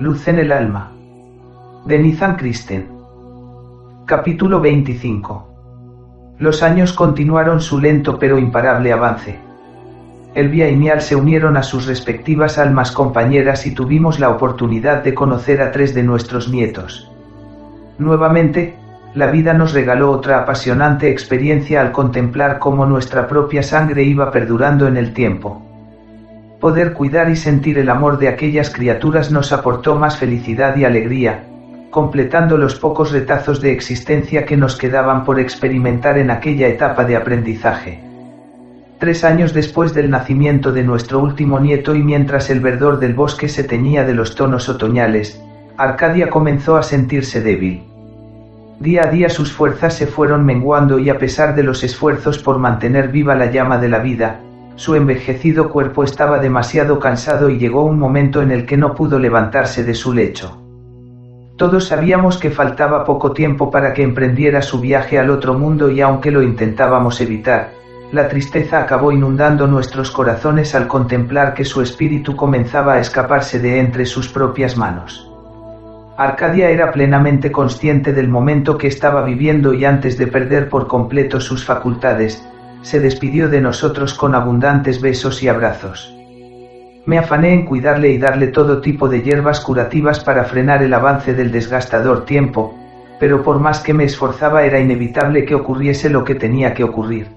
Luz en el alma. De Nizan Kristen. Capítulo 25. Los años continuaron su lento pero imparable avance. Elvia y Nial se unieron a sus respectivas almas compañeras y tuvimos la oportunidad de conocer a tres de nuestros nietos. Nuevamente, la vida nos regaló otra apasionante experiencia al contemplar cómo nuestra propia sangre iba perdurando en el tiempo. Poder cuidar y sentir el amor de aquellas criaturas nos aportó más felicidad y alegría, completando los pocos retazos de existencia que nos quedaban por experimentar en aquella etapa de aprendizaje. Tres años después del nacimiento de nuestro último nieto y mientras el verdor del bosque se teñía de los tonos otoñales, Arcadia comenzó a sentirse débil. Día a día sus fuerzas se fueron menguando y a pesar de los esfuerzos por mantener viva la llama de la vida, su envejecido cuerpo estaba demasiado cansado y llegó un momento en el que no pudo levantarse de su lecho. Todos sabíamos que faltaba poco tiempo para que emprendiera su viaje al otro mundo y aunque lo intentábamos evitar, la tristeza acabó inundando nuestros corazones al contemplar que su espíritu comenzaba a escaparse de entre sus propias manos. Arcadia era plenamente consciente del momento que estaba viviendo y antes de perder por completo sus facultades, se despidió de nosotros con abundantes besos y abrazos. Me afané en cuidarle y darle todo tipo de hierbas curativas para frenar el avance del desgastador tiempo, pero por más que me esforzaba era inevitable que ocurriese lo que tenía que ocurrir.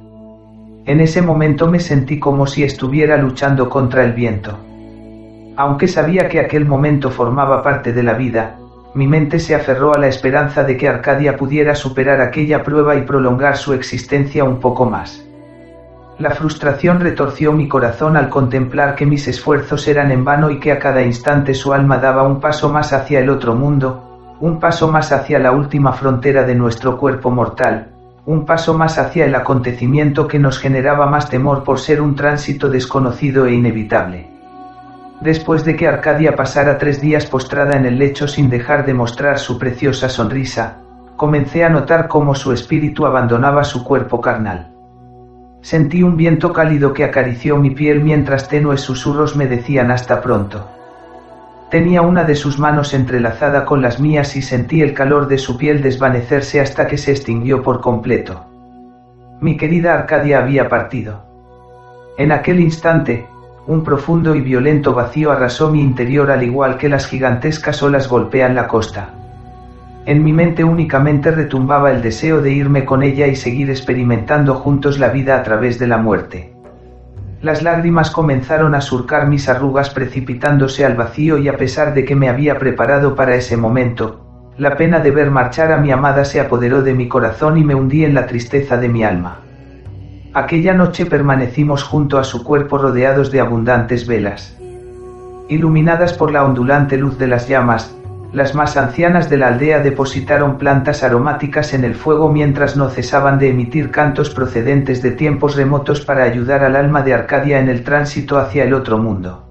En ese momento me sentí como si estuviera luchando contra el viento. Aunque sabía que aquel momento formaba parte de la vida, mi mente se aferró a la esperanza de que Arcadia pudiera superar aquella prueba y prolongar su existencia un poco más. La frustración retorció mi corazón al contemplar que mis esfuerzos eran en vano y que a cada instante su alma daba un paso más hacia el otro mundo, un paso más hacia la última frontera de nuestro cuerpo mortal, un paso más hacia el acontecimiento que nos generaba más temor por ser un tránsito desconocido e inevitable. Después de que Arcadia pasara tres días postrada en el lecho sin dejar de mostrar su preciosa sonrisa, comencé a notar cómo su espíritu abandonaba su cuerpo carnal. Sentí un viento cálido que acarició mi piel mientras tenues susurros me decían hasta pronto. Tenía una de sus manos entrelazada con las mías y sentí el calor de su piel desvanecerse hasta que se extinguió por completo. Mi querida Arcadia había partido. En aquel instante, un profundo y violento vacío arrasó mi interior al igual que las gigantescas olas golpean la costa. En mi mente únicamente retumbaba el deseo de irme con ella y seguir experimentando juntos la vida a través de la muerte. Las lágrimas comenzaron a surcar mis arrugas precipitándose al vacío y a pesar de que me había preparado para ese momento, la pena de ver marchar a mi amada se apoderó de mi corazón y me hundí en la tristeza de mi alma. Aquella noche permanecimos junto a su cuerpo rodeados de abundantes velas. Iluminadas por la ondulante luz de las llamas, las más ancianas de la aldea depositaron plantas aromáticas en el fuego mientras no cesaban de emitir cantos procedentes de tiempos remotos para ayudar al alma de Arcadia en el tránsito hacia el otro mundo.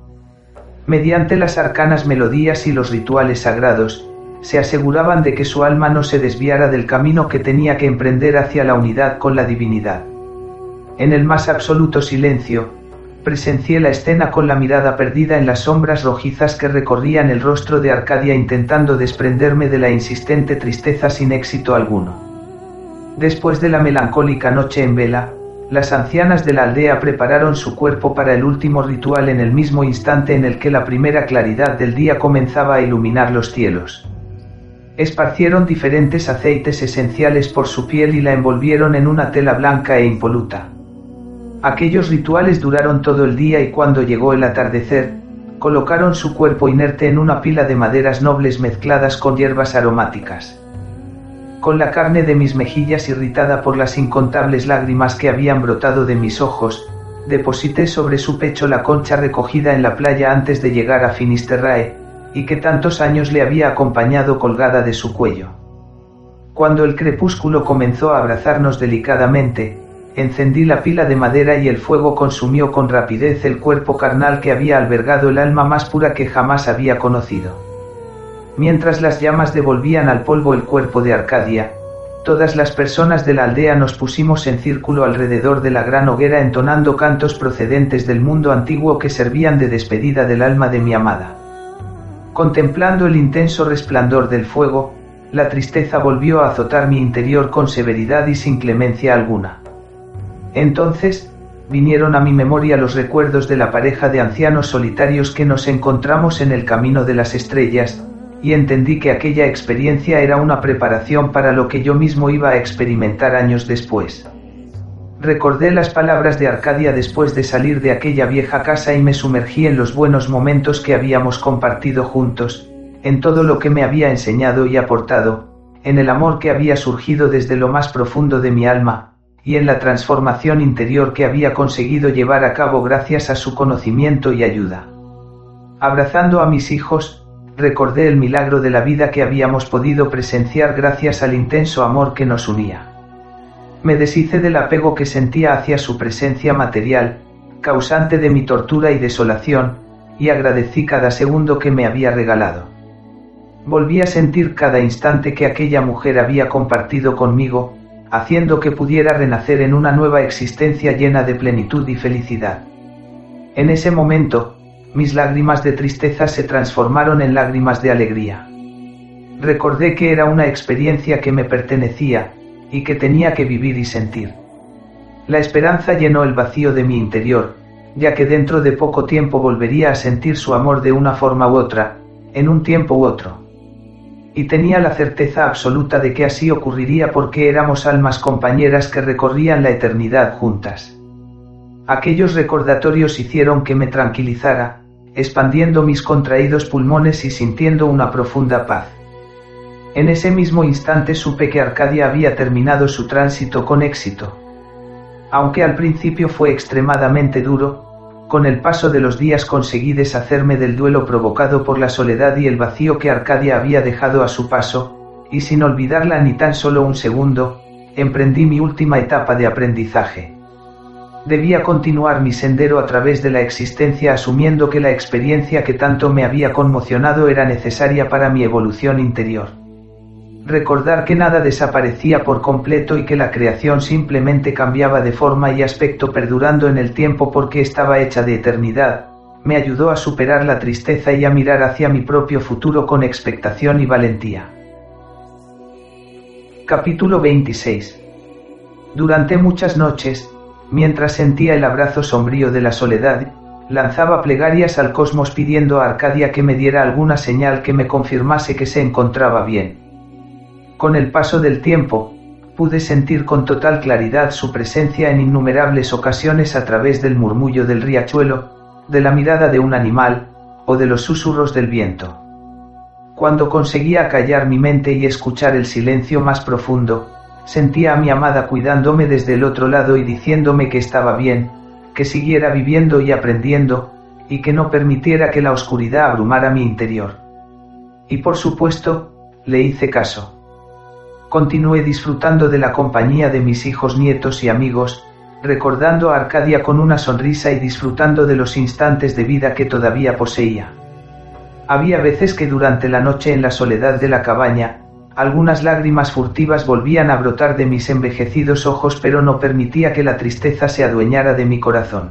Mediante las arcanas melodías y los rituales sagrados, se aseguraban de que su alma no se desviara del camino que tenía que emprender hacia la unidad con la divinidad. En el más absoluto silencio, presencié la escena con la mirada perdida en las sombras rojizas que recorrían el rostro de Arcadia intentando desprenderme de la insistente tristeza sin éxito alguno. Después de la melancólica noche en vela, las ancianas de la aldea prepararon su cuerpo para el último ritual en el mismo instante en el que la primera claridad del día comenzaba a iluminar los cielos. Esparcieron diferentes aceites esenciales por su piel y la envolvieron en una tela blanca e impoluta. Aquellos rituales duraron todo el día y cuando llegó el atardecer, colocaron su cuerpo inerte en una pila de maderas nobles mezcladas con hierbas aromáticas. Con la carne de mis mejillas irritada por las incontables lágrimas que habían brotado de mis ojos, deposité sobre su pecho la concha recogida en la playa antes de llegar a Finisterrae, y que tantos años le había acompañado colgada de su cuello. Cuando el crepúsculo comenzó a abrazarnos delicadamente, encendí la pila de madera y el fuego consumió con rapidez el cuerpo carnal que había albergado el alma más pura que jamás había conocido. Mientras las llamas devolvían al polvo el cuerpo de Arcadia, todas las personas de la aldea nos pusimos en círculo alrededor de la gran hoguera entonando cantos procedentes del mundo antiguo que servían de despedida del alma de mi amada. Contemplando el intenso resplandor del fuego, la tristeza volvió a azotar mi interior con severidad y sin clemencia alguna. Entonces, vinieron a mi memoria los recuerdos de la pareja de ancianos solitarios que nos encontramos en el camino de las estrellas, y entendí que aquella experiencia era una preparación para lo que yo mismo iba a experimentar años después. Recordé las palabras de Arcadia después de salir de aquella vieja casa y me sumergí en los buenos momentos que habíamos compartido juntos, en todo lo que me había enseñado y aportado, en el amor que había surgido desde lo más profundo de mi alma, y en la transformación interior que había conseguido llevar a cabo gracias a su conocimiento y ayuda. Abrazando a mis hijos, recordé el milagro de la vida que habíamos podido presenciar gracias al intenso amor que nos unía. Me deshice del apego que sentía hacia su presencia material, causante de mi tortura y desolación, y agradecí cada segundo que me había regalado. Volví a sentir cada instante que aquella mujer había compartido conmigo, haciendo que pudiera renacer en una nueva existencia llena de plenitud y felicidad. En ese momento, mis lágrimas de tristeza se transformaron en lágrimas de alegría. Recordé que era una experiencia que me pertenecía, y que tenía que vivir y sentir. La esperanza llenó el vacío de mi interior, ya que dentro de poco tiempo volvería a sentir su amor de una forma u otra, en un tiempo u otro. Y tenía la certeza absoluta de que así ocurriría porque éramos almas compañeras que recorrían la eternidad juntas. Aquellos recordatorios hicieron que me tranquilizara, expandiendo mis contraídos pulmones y sintiendo una profunda paz. En ese mismo instante supe que Arcadia había terminado su tránsito con éxito. Aunque al principio fue extremadamente duro, con el paso de los días conseguí deshacerme del duelo provocado por la soledad y el vacío que Arcadia había dejado a su paso, y sin olvidarla ni tan solo un segundo, emprendí mi última etapa de aprendizaje. Debía continuar mi sendero a través de la existencia asumiendo que la experiencia que tanto me había conmocionado era necesaria para mi evolución interior recordar que nada desaparecía por completo y que la creación simplemente cambiaba de forma y aspecto perdurando en el tiempo porque estaba hecha de eternidad, me ayudó a superar la tristeza y a mirar hacia mi propio futuro con expectación y valentía. Capítulo 26 Durante muchas noches, mientras sentía el abrazo sombrío de la soledad, lanzaba plegarias al cosmos pidiendo a Arcadia que me diera alguna señal que me confirmase que se encontraba bien. Con el paso del tiempo, pude sentir con total claridad su presencia en innumerables ocasiones a través del murmullo del riachuelo, de la mirada de un animal, o de los susurros del viento. Cuando conseguía callar mi mente y escuchar el silencio más profundo, sentía a mi amada cuidándome desde el otro lado y diciéndome que estaba bien, que siguiera viviendo y aprendiendo, y que no permitiera que la oscuridad abrumara mi interior. Y por supuesto, le hice caso. Continué disfrutando de la compañía de mis hijos, nietos y amigos, recordando a Arcadia con una sonrisa y disfrutando de los instantes de vida que todavía poseía. Había veces que durante la noche en la soledad de la cabaña, algunas lágrimas furtivas volvían a brotar de mis envejecidos ojos pero no permitía que la tristeza se adueñara de mi corazón.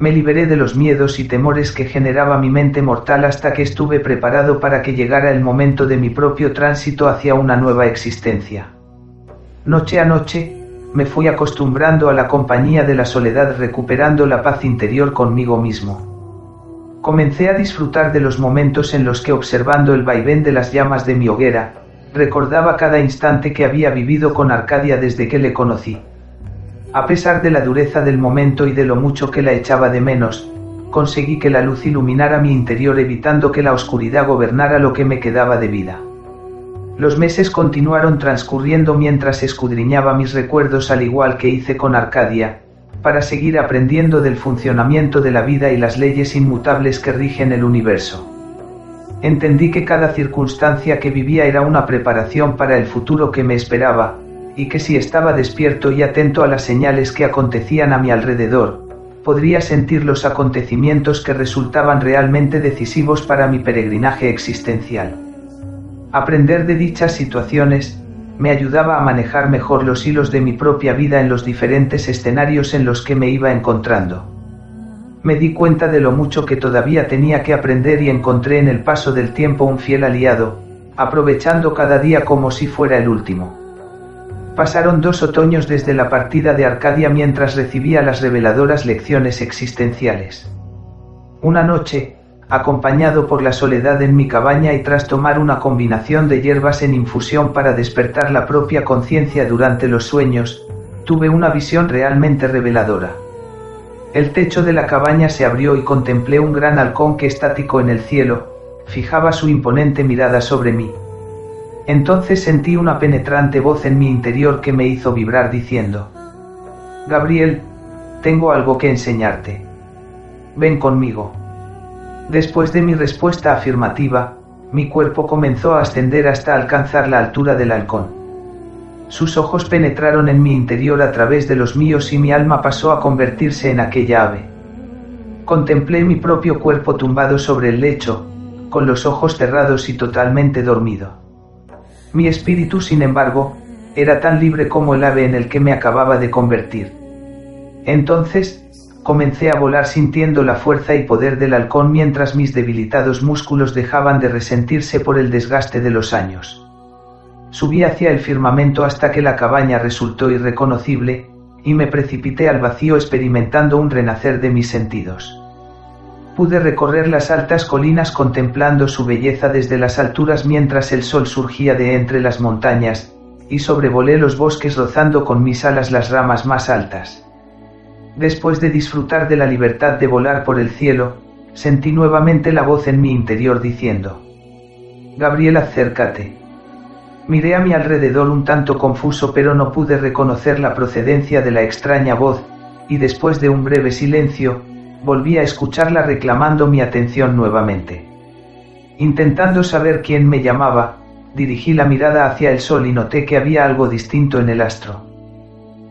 Me liberé de los miedos y temores que generaba mi mente mortal hasta que estuve preparado para que llegara el momento de mi propio tránsito hacia una nueva existencia. Noche a noche, me fui acostumbrando a la compañía de la soledad recuperando la paz interior conmigo mismo. Comencé a disfrutar de los momentos en los que observando el vaivén de las llamas de mi hoguera, recordaba cada instante que había vivido con Arcadia desde que le conocí. A pesar de la dureza del momento y de lo mucho que la echaba de menos, conseguí que la luz iluminara mi interior evitando que la oscuridad gobernara lo que me quedaba de vida. Los meses continuaron transcurriendo mientras escudriñaba mis recuerdos al igual que hice con Arcadia, para seguir aprendiendo del funcionamiento de la vida y las leyes inmutables que rigen el universo. Entendí que cada circunstancia que vivía era una preparación para el futuro que me esperaba, y que si estaba despierto y atento a las señales que acontecían a mi alrededor, podría sentir los acontecimientos que resultaban realmente decisivos para mi peregrinaje existencial. Aprender de dichas situaciones, me ayudaba a manejar mejor los hilos de mi propia vida en los diferentes escenarios en los que me iba encontrando. Me di cuenta de lo mucho que todavía tenía que aprender y encontré en el paso del tiempo un fiel aliado, aprovechando cada día como si fuera el último. Pasaron dos otoños desde la partida de Arcadia mientras recibía las reveladoras lecciones existenciales. Una noche, acompañado por la soledad en mi cabaña y tras tomar una combinación de hierbas en infusión para despertar la propia conciencia durante los sueños, tuve una visión realmente reveladora. El techo de la cabaña se abrió y contemplé un gran halcón que estático en el cielo, fijaba su imponente mirada sobre mí. Entonces sentí una penetrante voz en mi interior que me hizo vibrar diciendo, Gabriel, tengo algo que enseñarte. Ven conmigo. Después de mi respuesta afirmativa, mi cuerpo comenzó a ascender hasta alcanzar la altura del halcón. Sus ojos penetraron en mi interior a través de los míos y mi alma pasó a convertirse en aquella ave. Contemplé mi propio cuerpo tumbado sobre el lecho, con los ojos cerrados y totalmente dormido. Mi espíritu, sin embargo, era tan libre como el ave en el que me acababa de convertir. Entonces, comencé a volar sintiendo la fuerza y poder del halcón mientras mis debilitados músculos dejaban de resentirse por el desgaste de los años. Subí hacia el firmamento hasta que la cabaña resultó irreconocible, y me precipité al vacío experimentando un renacer de mis sentidos. Pude recorrer las altas colinas contemplando su belleza desde las alturas mientras el sol surgía de entre las montañas, y sobrevolé los bosques rozando con mis alas las ramas más altas. Después de disfrutar de la libertad de volar por el cielo, sentí nuevamente la voz en mi interior diciendo, Gabriel acércate. Miré a mi alrededor un tanto confuso pero no pude reconocer la procedencia de la extraña voz, y después de un breve silencio, volví a escucharla reclamando mi atención nuevamente. Intentando saber quién me llamaba, dirigí la mirada hacia el sol y noté que había algo distinto en el astro.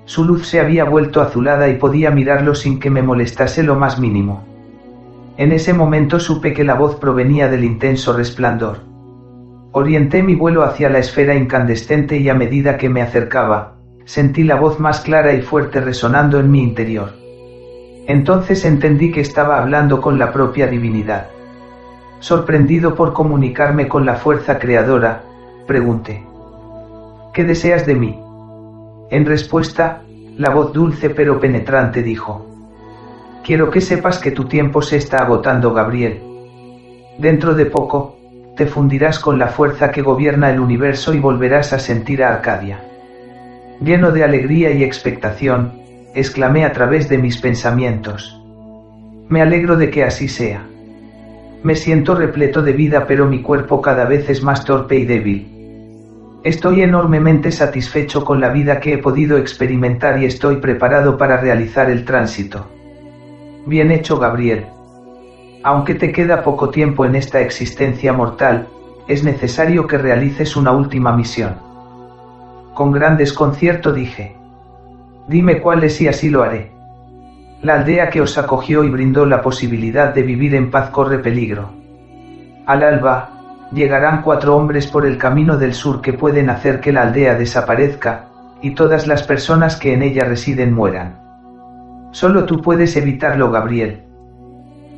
Su luz se había vuelto azulada y podía mirarlo sin que me molestase lo más mínimo. En ese momento supe que la voz provenía del intenso resplandor. Orienté mi vuelo hacia la esfera incandescente y a medida que me acercaba, sentí la voz más clara y fuerte resonando en mi interior. Entonces entendí que estaba hablando con la propia divinidad. Sorprendido por comunicarme con la fuerza creadora, pregunté, ¿qué deseas de mí? En respuesta, la voz dulce pero penetrante dijo, Quiero que sepas que tu tiempo se está agotando, Gabriel. Dentro de poco, te fundirás con la fuerza que gobierna el universo y volverás a sentir a Arcadia. Lleno de alegría y expectación, exclamé a través de mis pensamientos. Me alegro de que así sea. Me siento repleto de vida pero mi cuerpo cada vez es más torpe y débil. Estoy enormemente satisfecho con la vida que he podido experimentar y estoy preparado para realizar el tránsito. Bien hecho, Gabriel. Aunque te queda poco tiempo en esta existencia mortal, es necesario que realices una última misión. Con gran desconcierto dije. Dime cuál es y así lo haré. La aldea que os acogió y brindó la posibilidad de vivir en paz corre peligro. Al alba, llegarán cuatro hombres por el camino del sur que pueden hacer que la aldea desaparezca, y todas las personas que en ella residen mueran. Solo tú puedes evitarlo, Gabriel.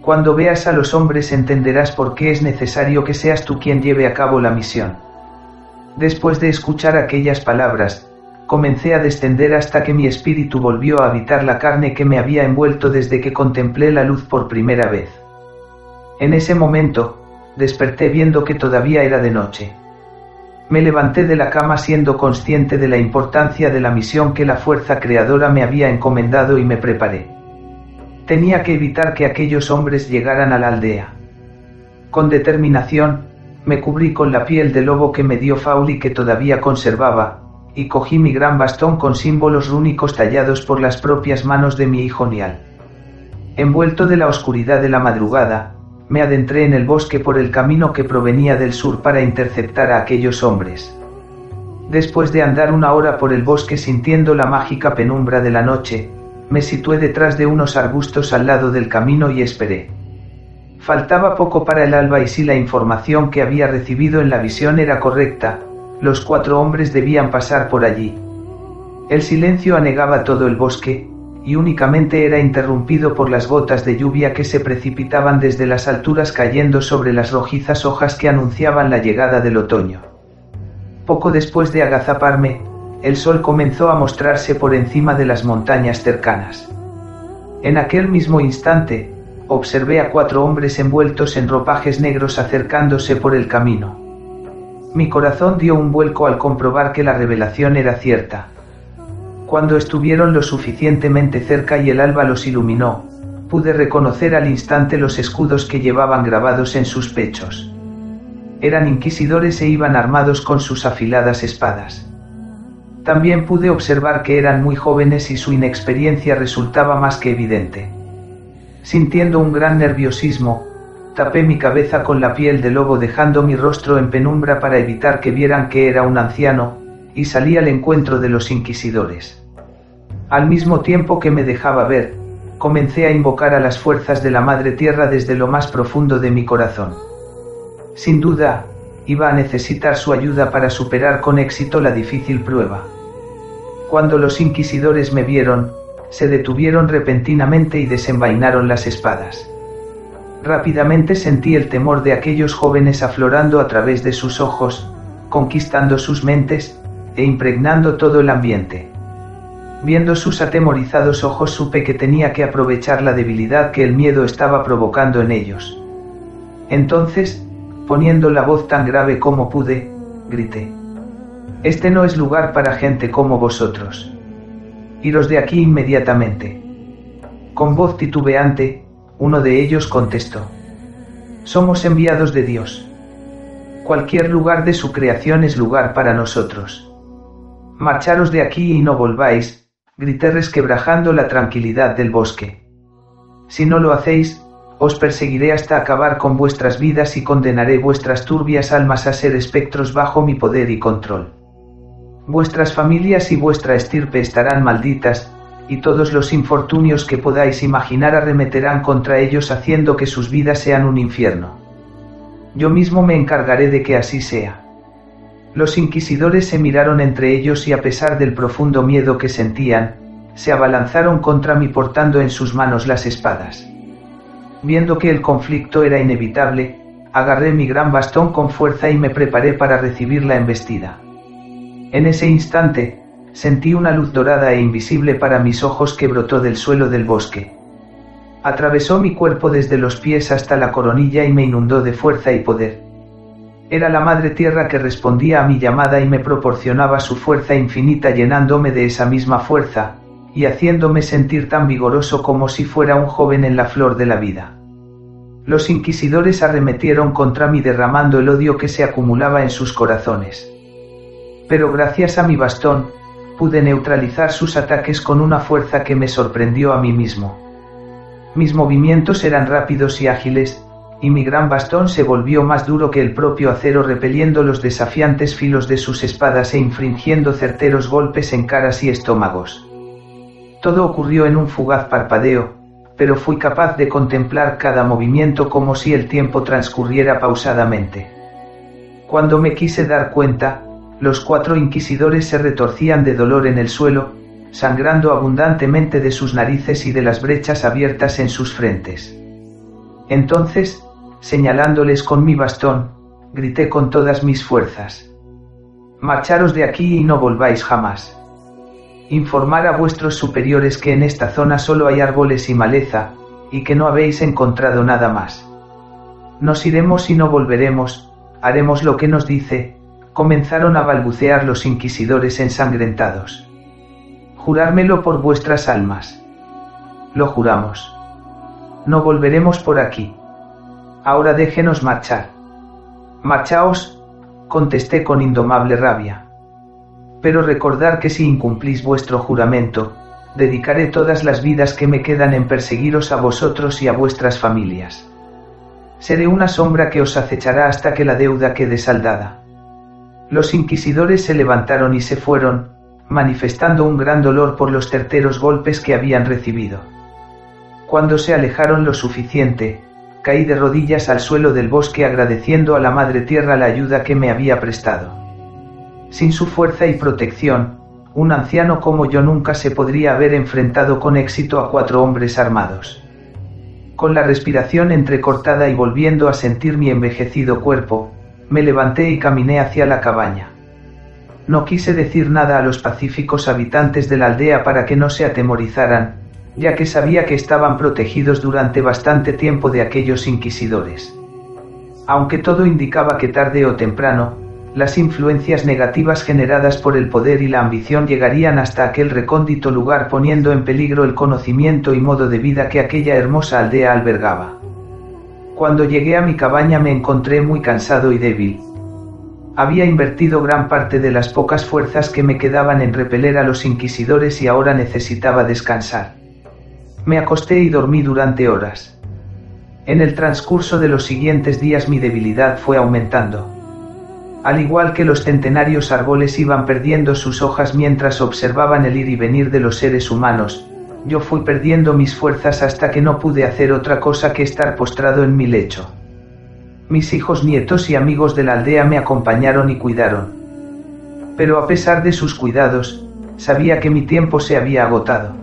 Cuando veas a los hombres entenderás por qué es necesario que seas tú quien lleve a cabo la misión. Después de escuchar aquellas palabras, comencé a descender hasta que mi espíritu volvió a habitar la carne que me había envuelto desde que contemplé la luz por primera vez. En ese momento, desperté viendo que todavía era de noche. Me levanté de la cama siendo consciente de la importancia de la misión que la fuerza creadora me había encomendado y me preparé. Tenía que evitar que aquellos hombres llegaran a la aldea. Con determinación, me cubrí con la piel de lobo que me dio Fauli que todavía conservaba, y cogí mi gran bastón con símbolos rúnicos tallados por las propias manos de mi hijo Nial. Envuelto de la oscuridad de la madrugada, me adentré en el bosque por el camino que provenía del sur para interceptar a aquellos hombres. Después de andar una hora por el bosque sintiendo la mágica penumbra de la noche, me situé detrás de unos arbustos al lado del camino y esperé. Faltaba poco para el alba y si la información que había recibido en la visión era correcta, los cuatro hombres debían pasar por allí. El silencio anegaba todo el bosque, y únicamente era interrumpido por las gotas de lluvia que se precipitaban desde las alturas cayendo sobre las rojizas hojas que anunciaban la llegada del otoño. Poco después de agazaparme, el sol comenzó a mostrarse por encima de las montañas cercanas. En aquel mismo instante, observé a cuatro hombres envueltos en ropajes negros acercándose por el camino. Mi corazón dio un vuelco al comprobar que la revelación era cierta. Cuando estuvieron lo suficientemente cerca y el alba los iluminó, pude reconocer al instante los escudos que llevaban grabados en sus pechos. Eran inquisidores e iban armados con sus afiladas espadas. También pude observar que eran muy jóvenes y su inexperiencia resultaba más que evidente. Sintiendo un gran nerviosismo, tapé mi cabeza con la piel de lobo dejando mi rostro en penumbra para evitar que vieran que era un anciano, y salí al encuentro de los inquisidores. Al mismo tiempo que me dejaba ver, comencé a invocar a las fuerzas de la Madre Tierra desde lo más profundo de mi corazón. Sin duda, iba a necesitar su ayuda para superar con éxito la difícil prueba. Cuando los inquisidores me vieron, se detuvieron repentinamente y desenvainaron las espadas. Rápidamente sentí el temor de aquellos jóvenes aflorando a través de sus ojos, conquistando sus mentes, e impregnando todo el ambiente. Viendo sus atemorizados ojos supe que tenía que aprovechar la debilidad que el miedo estaba provocando en ellos. Entonces, poniendo la voz tan grave como pude, grité. Este no es lugar para gente como vosotros. Iros de aquí inmediatamente. Con voz titubeante, uno de ellos contestó. Somos enviados de Dios. Cualquier lugar de su creación es lugar para nosotros. Marcharos de aquí y no volváis, grité resquebrajando la tranquilidad del bosque. Si no lo hacéis, os perseguiré hasta acabar con vuestras vidas y condenaré vuestras turbias almas a ser espectros bajo mi poder y control. Vuestras familias y vuestra estirpe estarán malditas, y todos los infortunios que podáis imaginar arremeterán contra ellos haciendo que sus vidas sean un infierno. Yo mismo me encargaré de que así sea. Los inquisidores se miraron entre ellos y a pesar del profundo miedo que sentían, se abalanzaron contra mí portando en sus manos las espadas. Viendo que el conflicto era inevitable, agarré mi gran bastón con fuerza y me preparé para recibir la embestida. En ese instante, sentí una luz dorada e invisible para mis ojos que brotó del suelo del bosque. Atravesó mi cuerpo desde los pies hasta la coronilla y me inundó de fuerza y poder. Era la Madre Tierra que respondía a mi llamada y me proporcionaba su fuerza infinita llenándome de esa misma fuerza, y haciéndome sentir tan vigoroso como si fuera un joven en la flor de la vida. Los inquisidores arremetieron contra mí derramando el odio que se acumulaba en sus corazones. Pero gracias a mi bastón, pude neutralizar sus ataques con una fuerza que me sorprendió a mí mismo. Mis movimientos eran rápidos y ágiles, y mi gran bastón se volvió más duro que el propio acero repeliendo los desafiantes filos de sus espadas e infringiendo certeros golpes en caras y estómagos. Todo ocurrió en un fugaz parpadeo, pero fui capaz de contemplar cada movimiento como si el tiempo transcurriera pausadamente. Cuando me quise dar cuenta, los cuatro inquisidores se retorcían de dolor en el suelo, sangrando abundantemente de sus narices y de las brechas abiertas en sus frentes. Entonces, señalándoles con mi bastón, grité con todas mis fuerzas. Marcharos de aquí y no volváis jamás. Informar a vuestros superiores que en esta zona solo hay árboles y maleza, y que no habéis encontrado nada más. Nos iremos y no volveremos, haremos lo que nos dice, comenzaron a balbucear los inquisidores ensangrentados. Jurármelo por vuestras almas. Lo juramos. No volveremos por aquí. Ahora déjenos marchar. Marchaos, contesté con indomable rabia. Pero recordar que si incumplís vuestro juramento, dedicaré todas las vidas que me quedan en perseguiros a vosotros y a vuestras familias. Seré una sombra que os acechará hasta que la deuda quede saldada. Los inquisidores se levantaron y se fueron, manifestando un gran dolor por los certeros golpes que habían recibido. Cuando se alejaron lo suficiente, caí de rodillas al suelo del bosque agradeciendo a la Madre Tierra la ayuda que me había prestado. Sin su fuerza y protección, un anciano como yo nunca se podría haber enfrentado con éxito a cuatro hombres armados. Con la respiración entrecortada y volviendo a sentir mi envejecido cuerpo, me levanté y caminé hacia la cabaña. No quise decir nada a los pacíficos habitantes de la aldea para que no se atemorizaran, ya que sabía que estaban protegidos durante bastante tiempo de aquellos inquisidores. Aunque todo indicaba que tarde o temprano, las influencias negativas generadas por el poder y la ambición llegarían hasta aquel recóndito lugar poniendo en peligro el conocimiento y modo de vida que aquella hermosa aldea albergaba. Cuando llegué a mi cabaña me encontré muy cansado y débil. Había invertido gran parte de las pocas fuerzas que me quedaban en repeler a los inquisidores y ahora necesitaba descansar. Me acosté y dormí durante horas. En el transcurso de los siguientes días mi debilidad fue aumentando. Al igual que los centenarios árboles iban perdiendo sus hojas mientras observaban el ir y venir de los seres humanos, yo fui perdiendo mis fuerzas hasta que no pude hacer otra cosa que estar postrado en mi lecho. Mis hijos, nietos y amigos de la aldea me acompañaron y cuidaron. Pero a pesar de sus cuidados, sabía que mi tiempo se había agotado.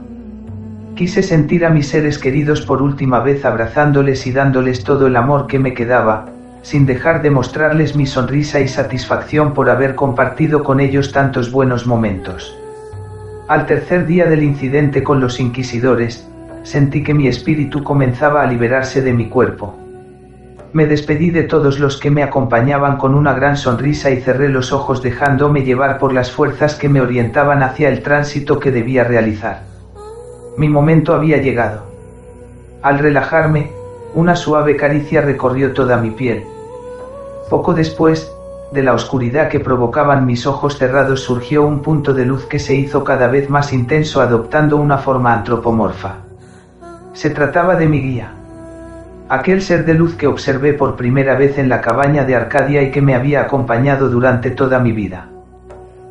Quise sentir a mis seres queridos por última vez abrazándoles y dándoles todo el amor que me quedaba, sin dejar de mostrarles mi sonrisa y satisfacción por haber compartido con ellos tantos buenos momentos. Al tercer día del incidente con los inquisidores, sentí que mi espíritu comenzaba a liberarse de mi cuerpo. Me despedí de todos los que me acompañaban con una gran sonrisa y cerré los ojos dejándome llevar por las fuerzas que me orientaban hacia el tránsito que debía realizar. Mi momento había llegado. Al relajarme, una suave caricia recorrió toda mi piel poco después, de la oscuridad que provocaban mis ojos cerrados surgió un punto de luz que se hizo cada vez más intenso adoptando una forma antropomorfa. Se trataba de mi guía. Aquel ser de luz que observé por primera vez en la cabaña de Arcadia y que me había acompañado durante toda mi vida.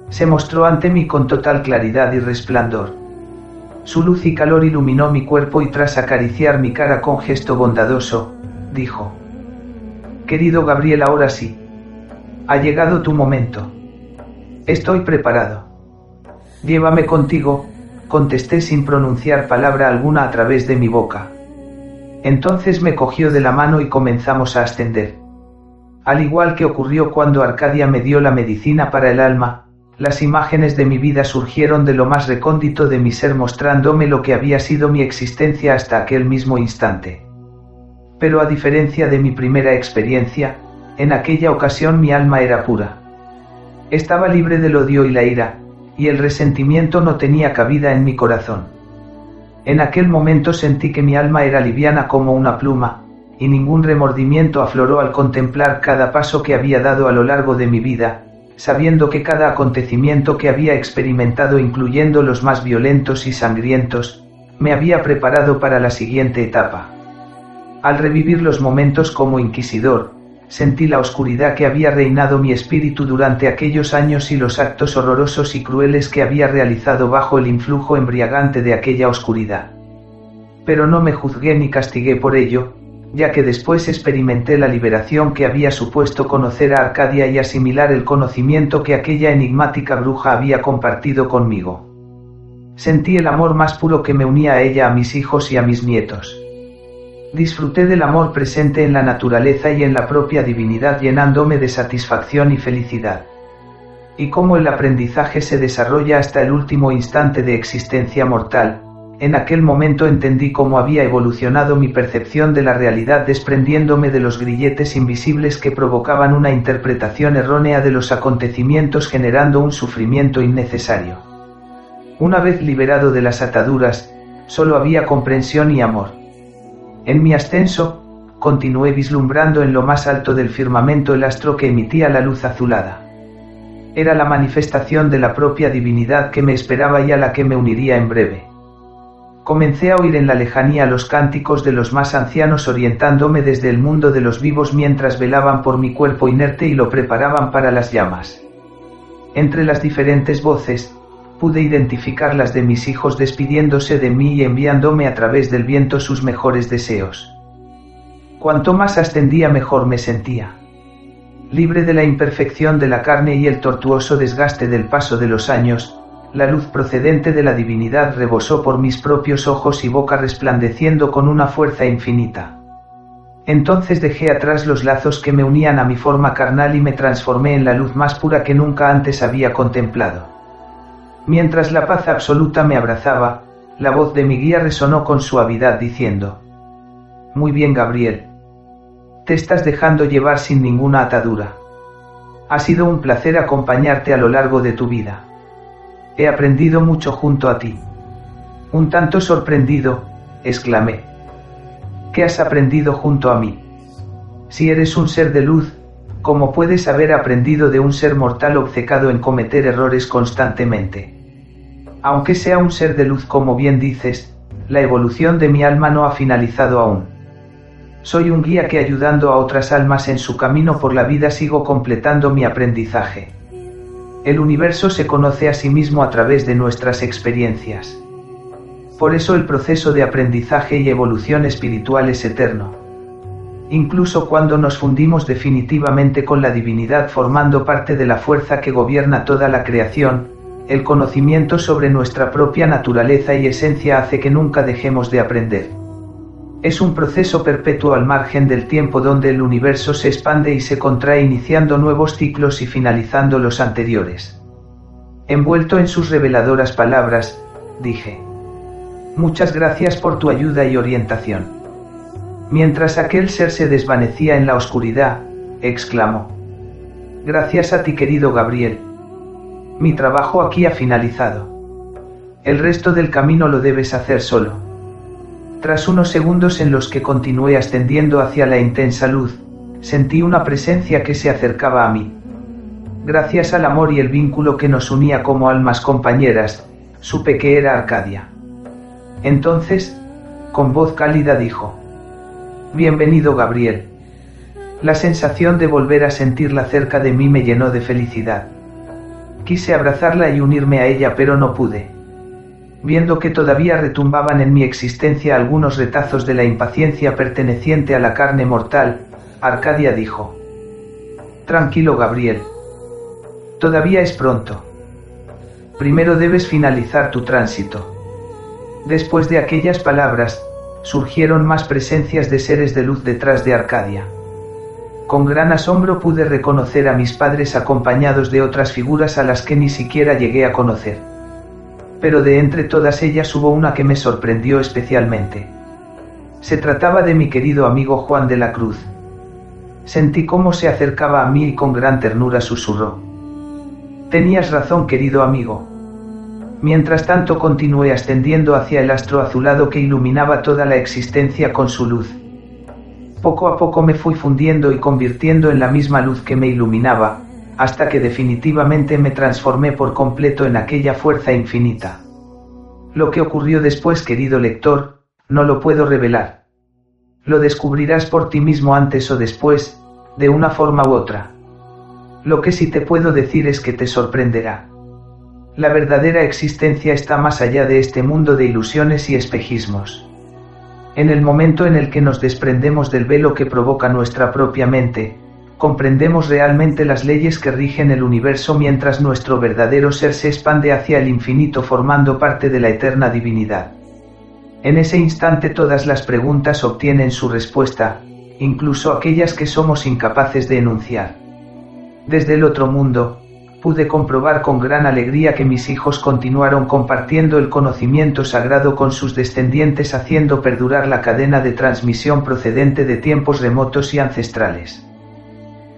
Se mostró ante mí con total claridad y resplandor. Su luz y calor iluminó mi cuerpo y tras acariciar mi cara con gesto bondadoso, dijo, Querido Gabriel, ahora sí. Ha llegado tu momento. Estoy preparado. Llévame contigo, contesté sin pronunciar palabra alguna a través de mi boca. Entonces me cogió de la mano y comenzamos a ascender. Al igual que ocurrió cuando Arcadia me dio la medicina para el alma, las imágenes de mi vida surgieron de lo más recóndito de mi ser mostrándome lo que había sido mi existencia hasta aquel mismo instante. Pero a diferencia de mi primera experiencia, en aquella ocasión mi alma era pura. Estaba libre del odio y la ira, y el resentimiento no tenía cabida en mi corazón. En aquel momento sentí que mi alma era liviana como una pluma, y ningún remordimiento afloró al contemplar cada paso que había dado a lo largo de mi vida, sabiendo que cada acontecimiento que había experimentado, incluyendo los más violentos y sangrientos, me había preparado para la siguiente etapa. Al revivir los momentos como inquisidor, sentí la oscuridad que había reinado mi espíritu durante aquellos años y los actos horrorosos y crueles que había realizado bajo el influjo embriagante de aquella oscuridad. Pero no me juzgué ni castigué por ello, ya que después experimenté la liberación que había supuesto conocer a Arcadia y asimilar el conocimiento que aquella enigmática bruja había compartido conmigo. Sentí el amor más puro que me unía a ella, a mis hijos y a mis nietos. Disfruté del amor presente en la naturaleza y en la propia divinidad llenándome de satisfacción y felicidad. Y cómo el aprendizaje se desarrolla hasta el último instante de existencia mortal, en aquel momento entendí cómo había evolucionado mi percepción de la realidad desprendiéndome de los grilletes invisibles que provocaban una interpretación errónea de los acontecimientos generando un sufrimiento innecesario. Una vez liberado de las ataduras, solo había comprensión y amor. En mi ascenso, continué vislumbrando en lo más alto del firmamento el astro que emitía la luz azulada. Era la manifestación de la propia divinidad que me esperaba y a la que me uniría en breve. Comencé a oír en la lejanía los cánticos de los más ancianos orientándome desde el mundo de los vivos mientras velaban por mi cuerpo inerte y lo preparaban para las llamas. Entre las diferentes voces, pude identificar las de mis hijos despidiéndose de mí y enviándome a través del viento sus mejores deseos. Cuanto más ascendía mejor me sentía. Libre de la imperfección de la carne y el tortuoso desgaste del paso de los años, la luz procedente de la divinidad rebosó por mis propios ojos y boca resplandeciendo con una fuerza infinita. Entonces dejé atrás los lazos que me unían a mi forma carnal y me transformé en la luz más pura que nunca antes había contemplado. Mientras la paz absoluta me abrazaba, la voz de mi guía resonó con suavidad diciendo, Muy bien Gabriel. Te estás dejando llevar sin ninguna atadura. Ha sido un placer acompañarte a lo largo de tu vida. He aprendido mucho junto a ti. Un tanto sorprendido, exclamé. ¿Qué has aprendido junto a mí? Si eres un ser de luz, ¿cómo puedes haber aprendido de un ser mortal obcecado en cometer errores constantemente? Aunque sea un ser de luz como bien dices, la evolución de mi alma no ha finalizado aún. Soy un guía que ayudando a otras almas en su camino por la vida sigo completando mi aprendizaje. El universo se conoce a sí mismo a través de nuestras experiencias. Por eso el proceso de aprendizaje y evolución espiritual es eterno. Incluso cuando nos fundimos definitivamente con la divinidad formando parte de la fuerza que gobierna toda la creación, el conocimiento sobre nuestra propia naturaleza y esencia hace que nunca dejemos de aprender. Es un proceso perpetuo al margen del tiempo donde el universo se expande y se contrae iniciando nuevos ciclos y finalizando los anteriores. Envuelto en sus reveladoras palabras, dije. Muchas gracias por tu ayuda y orientación. Mientras aquel ser se desvanecía en la oscuridad, exclamó. Gracias a ti querido Gabriel. Mi trabajo aquí ha finalizado. El resto del camino lo debes hacer solo. Tras unos segundos en los que continué ascendiendo hacia la intensa luz, sentí una presencia que se acercaba a mí. Gracias al amor y el vínculo que nos unía como almas compañeras, supe que era Arcadia. Entonces, con voz cálida dijo, Bienvenido Gabriel. La sensación de volver a sentirla cerca de mí me llenó de felicidad. Quise abrazarla y unirme a ella pero no pude viendo que todavía retumbaban en mi existencia algunos retazos de la impaciencia perteneciente a la carne mortal, Arcadia dijo. Tranquilo, Gabriel. Todavía es pronto. Primero debes finalizar tu tránsito. Después de aquellas palabras, surgieron más presencias de seres de luz detrás de Arcadia. Con gran asombro pude reconocer a mis padres acompañados de otras figuras a las que ni siquiera llegué a conocer pero de entre todas ellas hubo una que me sorprendió especialmente. Se trataba de mi querido amigo Juan de la Cruz. Sentí cómo se acercaba a mí y con gran ternura susurró. Tenías razón, querido amigo. Mientras tanto continué ascendiendo hacia el astro azulado que iluminaba toda la existencia con su luz. Poco a poco me fui fundiendo y convirtiendo en la misma luz que me iluminaba, hasta que definitivamente me transformé por completo en aquella fuerza infinita. Lo que ocurrió después, querido lector, no lo puedo revelar. Lo descubrirás por ti mismo antes o después, de una forma u otra. Lo que sí te puedo decir es que te sorprenderá. La verdadera existencia está más allá de este mundo de ilusiones y espejismos. En el momento en el que nos desprendemos del velo que provoca nuestra propia mente, comprendemos realmente las leyes que rigen el universo mientras nuestro verdadero ser se expande hacia el infinito formando parte de la eterna divinidad. En ese instante todas las preguntas obtienen su respuesta, incluso aquellas que somos incapaces de enunciar. Desde el otro mundo, pude comprobar con gran alegría que mis hijos continuaron compartiendo el conocimiento sagrado con sus descendientes haciendo perdurar la cadena de transmisión procedente de tiempos remotos y ancestrales.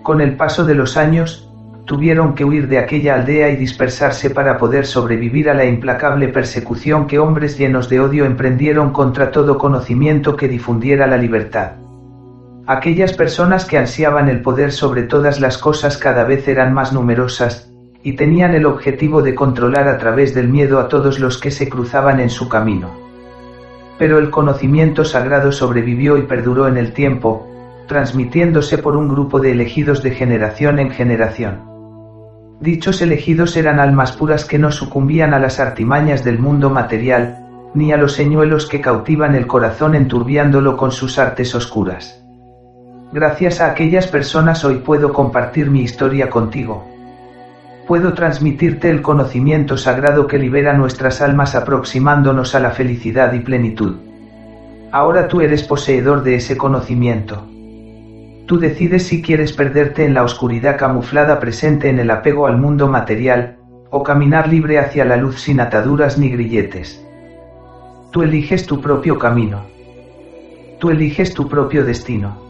Con el paso de los años, tuvieron que huir de aquella aldea y dispersarse para poder sobrevivir a la implacable persecución que hombres llenos de odio emprendieron contra todo conocimiento que difundiera la libertad. Aquellas personas que ansiaban el poder sobre todas las cosas cada vez eran más numerosas, y tenían el objetivo de controlar a través del miedo a todos los que se cruzaban en su camino. Pero el conocimiento sagrado sobrevivió y perduró en el tiempo, transmitiéndose por un grupo de elegidos de generación en generación. Dichos elegidos eran almas puras que no sucumbían a las artimañas del mundo material, ni a los señuelos que cautivan el corazón enturbiándolo con sus artes oscuras. Gracias a aquellas personas hoy puedo compartir mi historia contigo. Puedo transmitirte el conocimiento sagrado que libera nuestras almas aproximándonos a la felicidad y plenitud. Ahora tú eres poseedor de ese conocimiento. Tú decides si quieres perderte en la oscuridad camuflada presente en el apego al mundo material, o caminar libre hacia la luz sin ataduras ni grilletes. Tú eliges tu propio camino. Tú eliges tu propio destino.